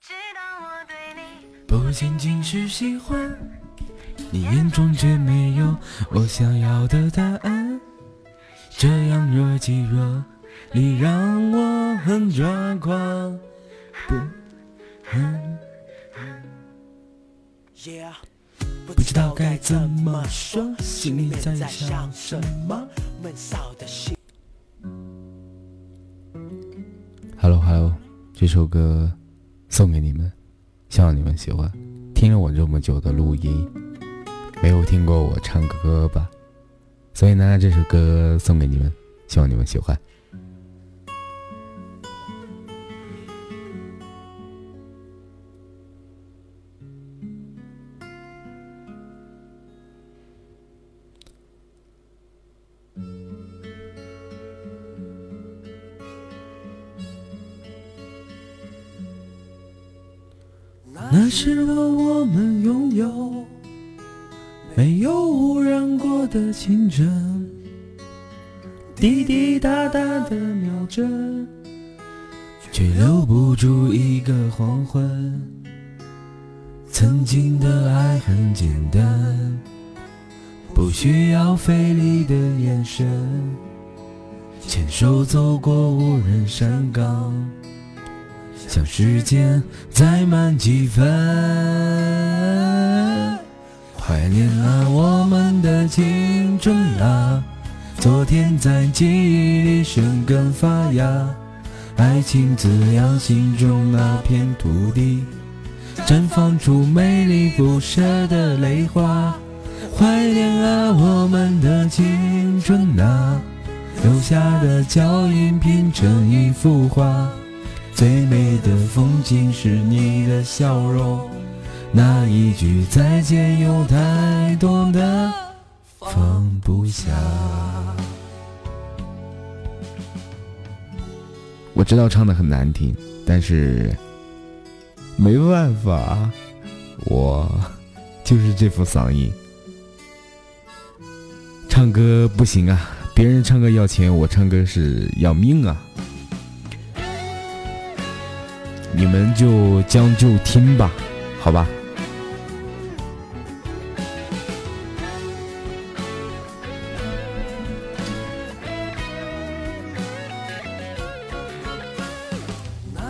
知道我对你不仅仅是喜欢，你眼中却没有我想要的答案。这样若即若离，让我很抓狂。不，不知道该怎么说，心里在想什么。闷骚的心。Hello，Hello，这首歌送给你们，希望你们喜欢。听了我这么久的录音，没有听过我唱歌吧？所以呢，这首歌送给你们，希望你们喜欢。那时候我们拥有没有污染过的清晨，滴滴答答的秒针，却留不住一个黄昏。曾经的爱很简单，不需要费力的眼神，牵手走过无人山岗。想时间再慢几分，怀念啊我们的青春啊，昨天在记忆里生根发芽，爱情滋养心中那片土地，绽放出美丽不舍的泪花。怀念啊我们的青春啊，留下的脚印拼成一幅画。最美的风景是你的笑容，那一句再见有太多的放不下。我知道唱的很难听，但是没办法，我就是这副嗓音，唱歌不行啊！别人唱歌要钱，我唱歌是要命啊！你们就将就听吧，好吧。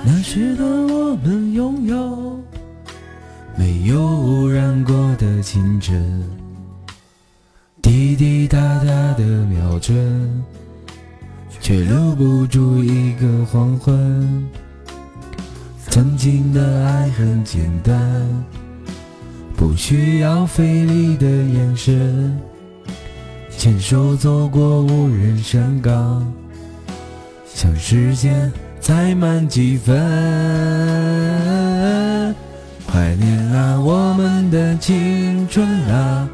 那时的我们拥有没有污染过的清晨，滴滴答答的秒针，却留不住一个黄昏。曾经的爱很简单，不需要费力的眼神，牵手走过无人山岗，想时间再慢几分，怀念啊我们的青春啊，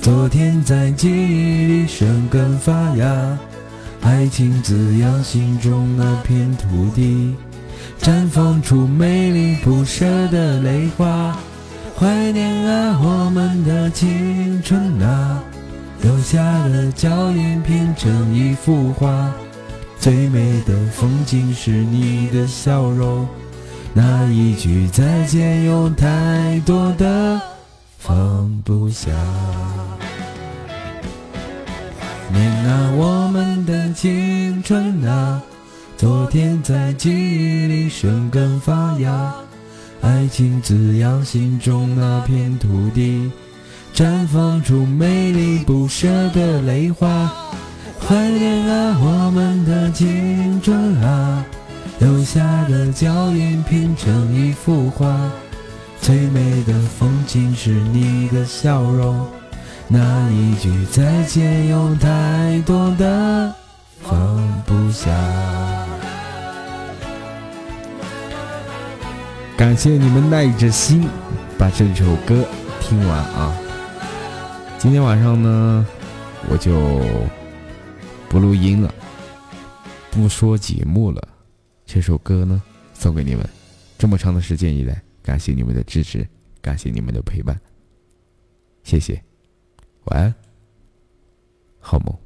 昨天在记忆里生根发芽，爱情滋养心中那片土地。绽放出美丽不舍的泪花，怀念啊我们的青春啊，留下的脚印拼成一幅画。最美的风景是你的笑容，那一句再见有太多的放不下。怀念啊我们的青春啊。昨天在记忆里生根发芽，爱情滋养心中那片土地，绽放出美丽不舍的泪花。怀念啊我们的青春啊，留下的脚印拼成一幅画。最美的风景是你的笑容，那一句再见有太多的放不下。感谢你们耐着心把这首歌听完啊！今天晚上呢，我就不录音了，不说节目了。这首歌呢，送给你们。这么长的时间以来，感谢你们的支持，感谢你们的陪伴，谢谢。晚安，好梦。